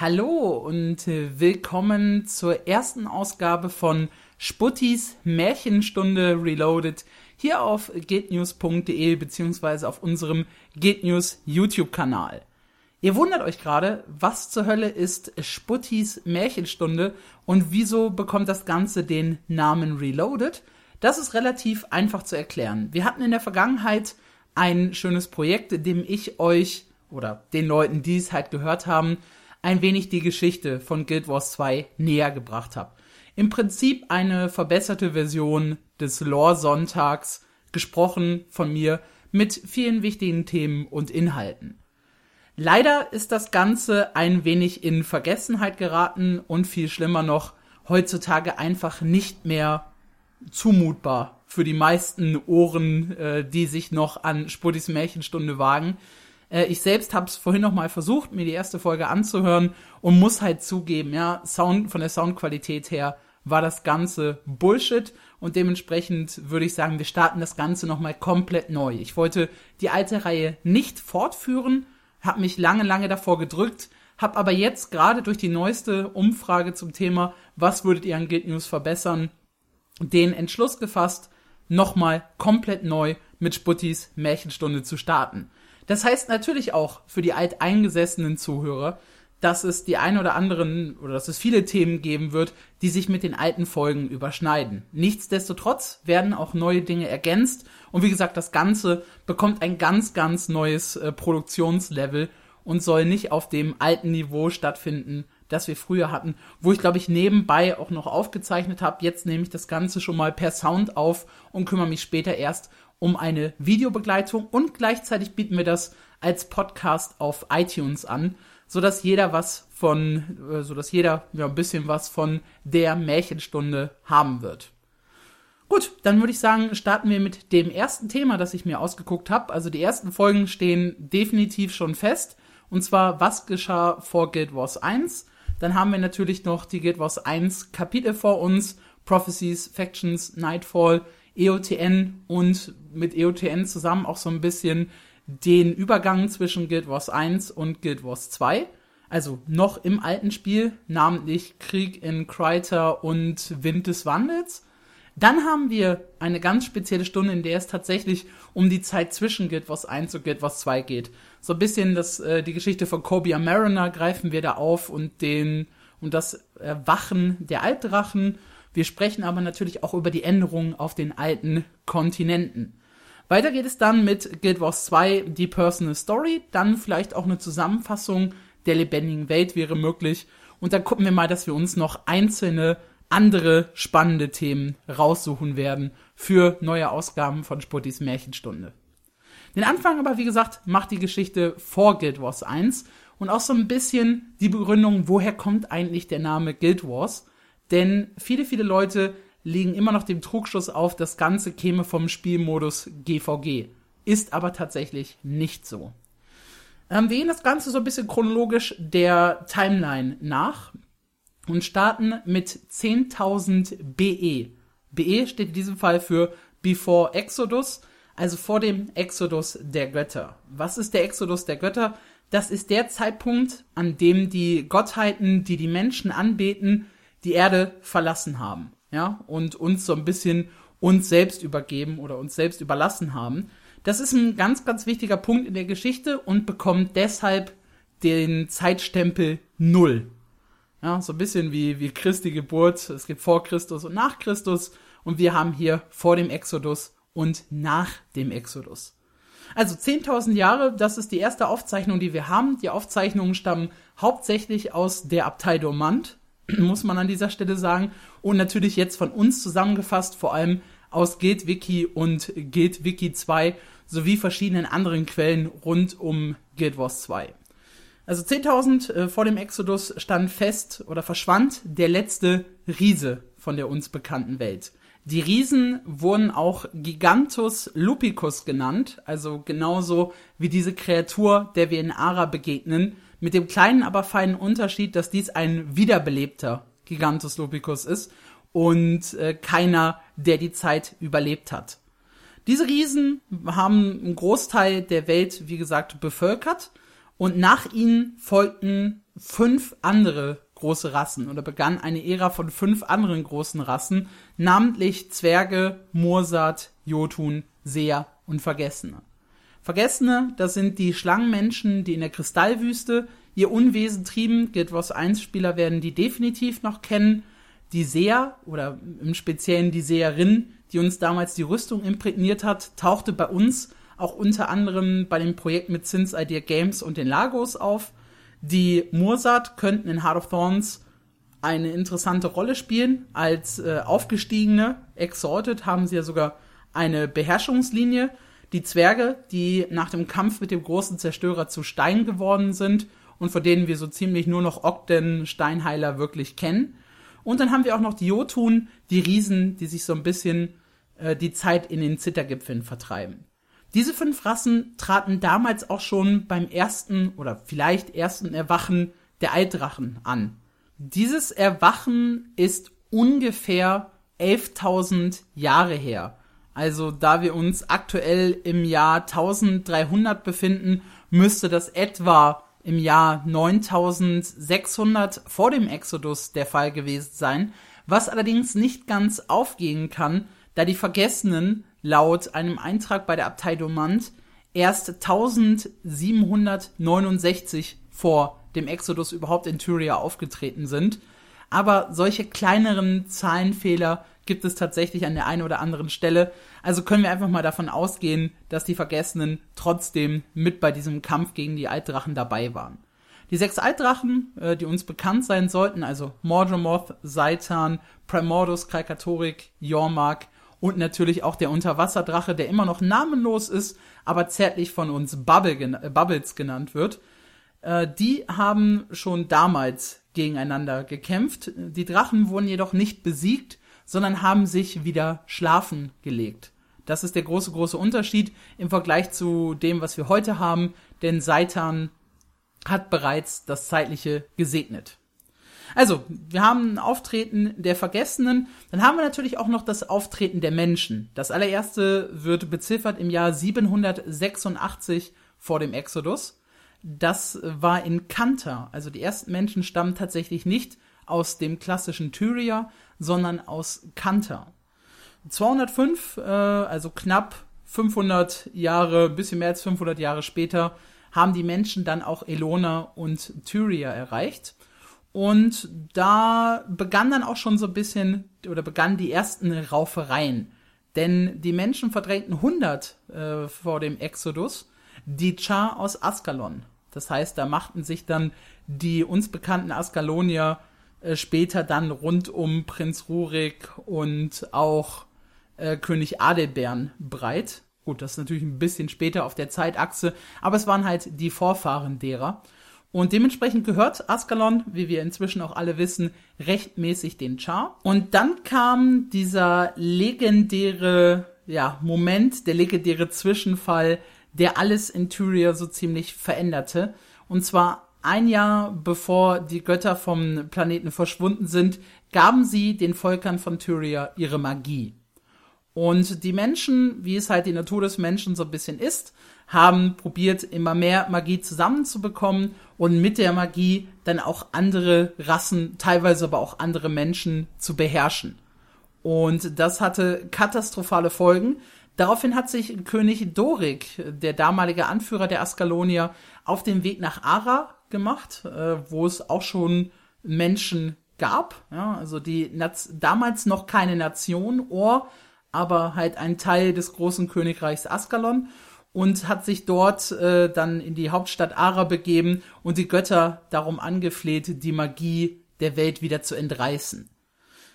Hallo und äh, willkommen zur ersten Ausgabe von Sputtis Märchenstunde Reloaded hier auf gatenews.de beziehungsweise auf unserem Gatenews YouTube-Kanal. Ihr wundert euch gerade, was zur Hölle ist Sputtis Märchenstunde und wieso bekommt das Ganze den Namen Reloaded? Das ist relativ einfach zu erklären. Wir hatten in der Vergangenheit ein schönes Projekt, in dem ich euch oder den Leuten, die es halt gehört haben, ein wenig die Geschichte von Guild Wars 2 näher gebracht habe. Im Prinzip eine verbesserte Version des Lore-Sonntags, gesprochen von mir, mit vielen wichtigen Themen und Inhalten. Leider ist das Ganze ein wenig in Vergessenheit geraten und viel schlimmer noch, heutzutage einfach nicht mehr zumutbar für die meisten Ohren, äh, die sich noch an Spudis Märchenstunde wagen. Äh, ich selbst habe es vorhin noch mal versucht, mir die erste Folge anzuhören und muss halt zugeben, ja, Sound von der Soundqualität her war das Ganze Bullshit und dementsprechend würde ich sagen, wir starten das Ganze noch mal komplett neu. Ich wollte die alte Reihe nicht fortführen, habe mich lange, lange davor gedrückt, habe aber jetzt gerade durch die neueste Umfrage zum Thema, was würdet ihr an Guild News verbessern, den Entschluss gefasst, nochmal komplett neu mit Sputtis Märchenstunde zu starten. Das heißt natürlich auch für die alteingesessenen Zuhörer, dass es die ein oder anderen oder dass es viele Themen geben wird, die sich mit den alten Folgen überschneiden. Nichtsdestotrotz werden auch neue Dinge ergänzt und wie gesagt, das Ganze bekommt ein ganz, ganz neues äh, Produktionslevel und soll nicht auf dem alten Niveau stattfinden, das wir früher hatten, wo ich glaube ich nebenbei auch noch aufgezeichnet habe. Jetzt nehme ich das Ganze schon mal per Sound auf und kümmere mich später erst um eine Videobegleitung und gleichzeitig bieten wir das als Podcast auf iTunes an, so dass jeder was von, äh, so dass jeder ja ein bisschen was von der Märchenstunde haben wird. Gut, dann würde ich sagen, starten wir mit dem ersten Thema, das ich mir ausgeguckt habe. Also die ersten Folgen stehen definitiv schon fest. Und zwar, was geschah vor Guild Wars 1? Dann haben wir natürlich noch die Guild Wars 1 Kapitel vor uns. Prophecies, Factions, Nightfall, EOTN und mit EOTN zusammen auch so ein bisschen den Übergang zwischen Guild Wars 1 und Guild Wars 2. Also noch im alten Spiel, namentlich Krieg in Kreiter und Wind des Wandels. Dann haben wir eine ganz spezielle Stunde, in der es tatsächlich um die Zeit zwischen Guild Wars 1 und Guild Wars 2 geht. So ein bisschen das, äh, die Geschichte von Cobia Mariner greifen wir da auf und den und das Erwachen der Altdrachen wir sprechen aber natürlich auch über die Änderungen auf den alten Kontinenten. Weiter geht es dann mit Guild Wars 2, die Personal Story, dann vielleicht auch eine Zusammenfassung der lebendigen Welt wäre möglich. Und dann gucken wir mal, dass wir uns noch einzelne andere spannende Themen raussuchen werden für neue Ausgaben von Sputtis Märchenstunde. Den Anfang aber, wie gesagt, macht die Geschichte vor Guild Wars 1 und auch so ein bisschen die Begründung, woher kommt eigentlich der Name Guild Wars denn viele, viele Leute legen immer noch dem Trugschluss auf, das Ganze käme vom Spielmodus GVG. Ist aber tatsächlich nicht so. Ähm, wir gehen das Ganze so ein bisschen chronologisch der Timeline nach und starten mit 10.000 BE. BE steht in diesem Fall für Before Exodus, also vor dem Exodus der Götter. Was ist der Exodus der Götter? Das ist der Zeitpunkt, an dem die Gottheiten, die die Menschen anbeten, die Erde verlassen haben, ja, und uns so ein bisschen uns selbst übergeben oder uns selbst überlassen haben. Das ist ein ganz, ganz wichtiger Punkt in der Geschichte und bekommt deshalb den Zeitstempel Null. Ja, so ein bisschen wie, wie Christi Geburt. Es gibt vor Christus und nach Christus und wir haben hier vor dem Exodus und nach dem Exodus. Also 10.000 Jahre, das ist die erste Aufzeichnung, die wir haben. Die Aufzeichnungen stammen hauptsächlich aus der Abtei Dormant muss man an dieser Stelle sagen. Und natürlich jetzt von uns zusammengefasst, vor allem aus GuildWiki und GuildWiki 2 sowie verschiedenen anderen Quellen rund um Guild Wars 2. Also 10.000 äh, vor dem Exodus stand fest oder verschwand der letzte Riese von der uns bekannten Welt. Die Riesen wurden auch Gigantus lupicus genannt, also genauso wie diese Kreatur, der wir in Ara begegnen, mit dem kleinen, aber feinen Unterschied, dass dies ein wiederbelebter Gigantus lupicus ist und äh, keiner, der die Zeit überlebt hat. Diese Riesen haben einen Großteil der Welt, wie gesagt, bevölkert und nach ihnen folgten fünf andere große Rassen oder begann eine Ära von fünf anderen großen Rassen, namentlich Zwerge, Mursat, Jotun, Seher und Vergessene. Vergessene, das sind die Schlangenmenschen, die in der Kristallwüste ihr Unwesen trieben. Guild Wars 1 Spieler werden die definitiv noch kennen. Die Seher oder im Speziellen die Seherin, die uns damals die Rüstung imprägniert hat, tauchte bei uns auch unter anderem bei dem Projekt mit Sins Idea Games und den Lagos auf. Die Mursat könnten in Heart of Thorns eine interessante Rolle spielen. Als äh, aufgestiegene Exalted haben sie ja sogar eine Beherrschungslinie. Die Zwerge, die nach dem Kampf mit dem großen Zerstörer zu Stein geworden sind und vor denen wir so ziemlich nur noch Ogden Steinheiler wirklich kennen. Und dann haben wir auch noch die Jotun, die Riesen, die sich so ein bisschen äh, die Zeit in den Zittergipfeln vertreiben. Diese fünf Rassen traten damals auch schon beim ersten oder vielleicht ersten Erwachen der Altdrachen an. Dieses Erwachen ist ungefähr 11.000 Jahre her. Also da wir uns aktuell im Jahr 1300 befinden, müsste das etwa im Jahr 9600 vor dem Exodus der Fall gewesen sein, was allerdings nicht ganz aufgehen kann, da die Vergessenen laut einem Eintrag bei der Abtei Domant erst 1769 vor dem Exodus überhaupt in Tyria aufgetreten sind. Aber solche kleineren Zahlenfehler gibt es tatsächlich an der einen oder anderen Stelle. Also können wir einfach mal davon ausgehen, dass die Vergessenen trotzdem mit bei diesem Kampf gegen die Altdrachen dabei waren. Die sechs Altdrachen, äh, die uns bekannt sein sollten, also Morgemoth, Seitan, Primordus, Krakatorik, Yormark und natürlich auch der Unterwasserdrache, der immer noch namenlos ist, aber zärtlich von uns Bubble, äh, Bubbles genannt wird. Äh, die haben schon damals gegeneinander gekämpft. Die Drachen wurden jedoch nicht besiegt, sondern haben sich wieder schlafen gelegt. Das ist der große, große Unterschied im Vergleich zu dem, was wir heute haben, denn Seitan hat bereits das Zeitliche gesegnet. Also, wir haben ein Auftreten der Vergessenen, dann haben wir natürlich auch noch das Auftreten der Menschen. Das allererste wird beziffert im Jahr 786 vor dem Exodus. Das war in Kanta. Also die ersten Menschen stammen tatsächlich nicht aus dem klassischen Tyria, sondern aus Kanta. 205, äh, also knapp 500 Jahre, bisschen mehr als 500 Jahre später, haben die Menschen dann auch Elona und Tyria erreicht. Und da begann dann auch schon so ein bisschen, oder begannen die ersten Raufereien. Denn die Menschen verdrängten 100 äh, vor dem Exodus die Char aus Askalon. Das heißt, da machten sich dann die uns bekannten Askalonier äh, später dann rund um Prinz Rurik und auch äh, König Adelbern breit. Gut, das ist natürlich ein bisschen später auf der Zeitachse, aber es waren halt die Vorfahren derer. Und dementsprechend gehört Askalon, wie wir inzwischen auch alle wissen, rechtmäßig den Char. Und dann kam dieser legendäre ja, Moment, der legendäre Zwischenfall, der alles in Tyria so ziemlich veränderte. Und zwar ein Jahr bevor die Götter vom Planeten verschwunden sind, gaben sie den Volkern von Tyria ihre Magie. Und die Menschen, wie es halt die Natur des Menschen so ein bisschen ist, haben probiert, immer mehr Magie zusammenzubekommen und mit der Magie dann auch andere Rassen, teilweise aber auch andere Menschen zu beherrschen. Und das hatte katastrophale Folgen. Daraufhin hat sich König Dorik, der damalige Anführer der Askalonier, auf den Weg nach Ara gemacht, äh, wo es auch schon Menschen gab. Ja, also die Naz damals noch keine Nation, Or, aber halt ein Teil des großen Königreichs Askalon und hat sich dort äh, dann in die Hauptstadt Ara begeben und die Götter darum angefleht, die Magie der Welt wieder zu entreißen.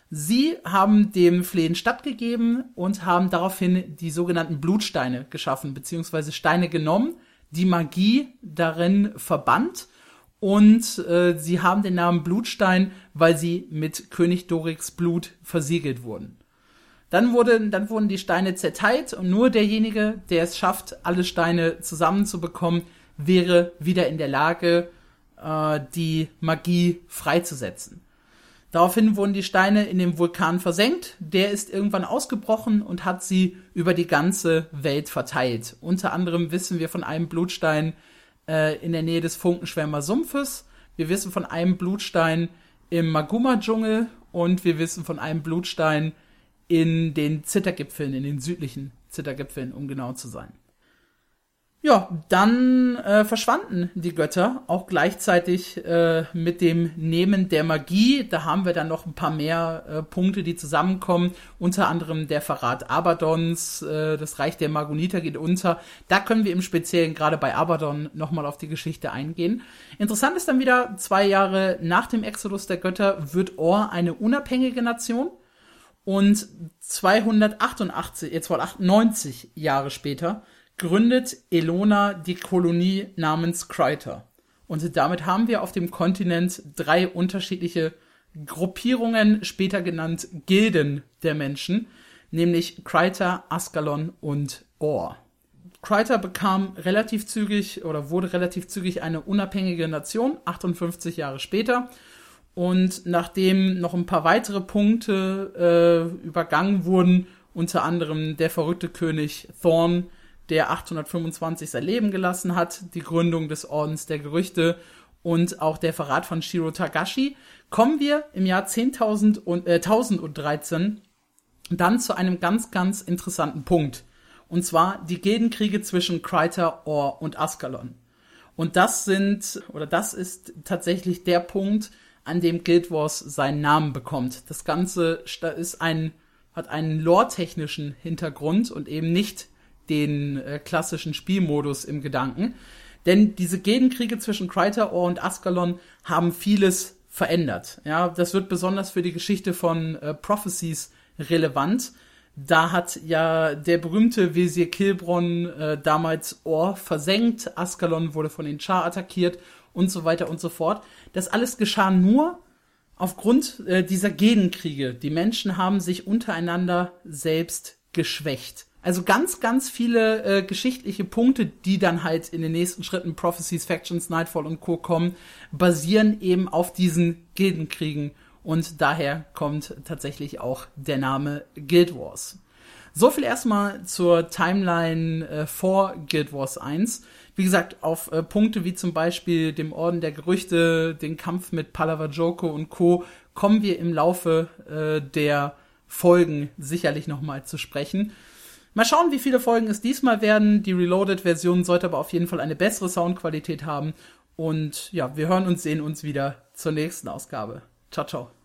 Sie haben dem Flehen stattgegeben und haben daraufhin die sogenannten Blutsteine geschaffen, beziehungsweise Steine genommen, die Magie darin verbannt und äh, sie haben den Namen Blutstein, weil sie mit König Doriks Blut versiegelt wurden. Dann, wurde, dann wurden die Steine zerteilt und nur derjenige, der es schafft, alle Steine zusammenzubekommen, wäre wieder in der Lage, äh, die Magie freizusetzen. Daraufhin wurden die Steine in dem Vulkan versenkt. Der ist irgendwann ausgebrochen und hat sie über die ganze Welt verteilt. Unter anderem wissen wir von einem Blutstein äh, in der Nähe des Funkenschwärmer Sumpfes. Wir wissen von einem Blutstein im Maguma-Dschungel und wir wissen von einem Blutstein in den Zittergipfeln, in den südlichen Zittergipfeln, um genau zu sein. Ja, dann äh, verschwanden die Götter auch gleichzeitig äh, mit dem Nehmen der Magie. Da haben wir dann noch ein paar mehr äh, Punkte, die zusammenkommen. Unter anderem der Verrat Abadons, äh, das Reich der Magoniter geht unter. Da können wir im Speziellen gerade bei Abaddon nochmal auf die Geschichte eingehen. Interessant ist dann wieder, zwei Jahre nach dem Exodus der Götter wird Or eine unabhängige Nation. Und 288, jetzt wohl 98 Jahre später gründet Elona die Kolonie namens Kreiter. Und damit haben wir auf dem Kontinent drei unterschiedliche Gruppierungen, später genannt Gilden der Menschen, nämlich Kreiter, Askalon und Or. Kreiter bekam relativ zügig oder wurde relativ zügig eine unabhängige Nation, 58 Jahre später. Und nachdem noch ein paar weitere Punkte äh, übergangen wurden, unter anderem der verrückte König Thorn, der 825 sein Leben gelassen hat, die Gründung des Ordens der Gerüchte und auch der Verrat von Shiro Tagashi, kommen wir im Jahr 10.000 und, äh, 1013 dann zu einem ganz, ganz interessanten Punkt. Und zwar die Gildenkriege zwischen Kreiter, Or und Askalon. Und das sind, oder das ist tatsächlich der Punkt, an dem Guild Wars seinen Namen bekommt. Das Ganze ist ein, hat einen lore-technischen Hintergrund und eben nicht den äh, klassischen Spielmodus im Gedanken. Denn diese Gedenkriege zwischen Krytaor und Askalon haben vieles verändert. Ja, das wird besonders für die Geschichte von äh, Prophecies relevant. Da hat ja der berühmte Wesir Kilbron äh, damals Or versenkt, Askalon wurde von den Char attackiert und so weiter und so fort. Das alles geschah nur aufgrund äh, dieser Gedenkriege. Die Menschen haben sich untereinander selbst geschwächt. Also ganz, ganz viele äh, geschichtliche Punkte, die dann halt in den nächsten Schritten Prophecies, Factions, Nightfall und Co. kommen, basieren eben auf diesen Gildenkriegen und daher kommt tatsächlich auch der Name Guild Wars. So viel erstmal zur Timeline äh, vor Guild Wars 1. Wie gesagt, auf äh, Punkte wie zum Beispiel dem Orden der Gerüchte, den Kampf mit Palava Joko und Co. kommen wir im Laufe äh, der Folgen sicherlich nochmal zu sprechen. Mal schauen, wie viele Folgen es diesmal werden. Die Reloaded-Version sollte aber auf jeden Fall eine bessere Soundqualität haben. Und ja, wir hören und sehen uns wieder zur nächsten Ausgabe. Ciao, ciao.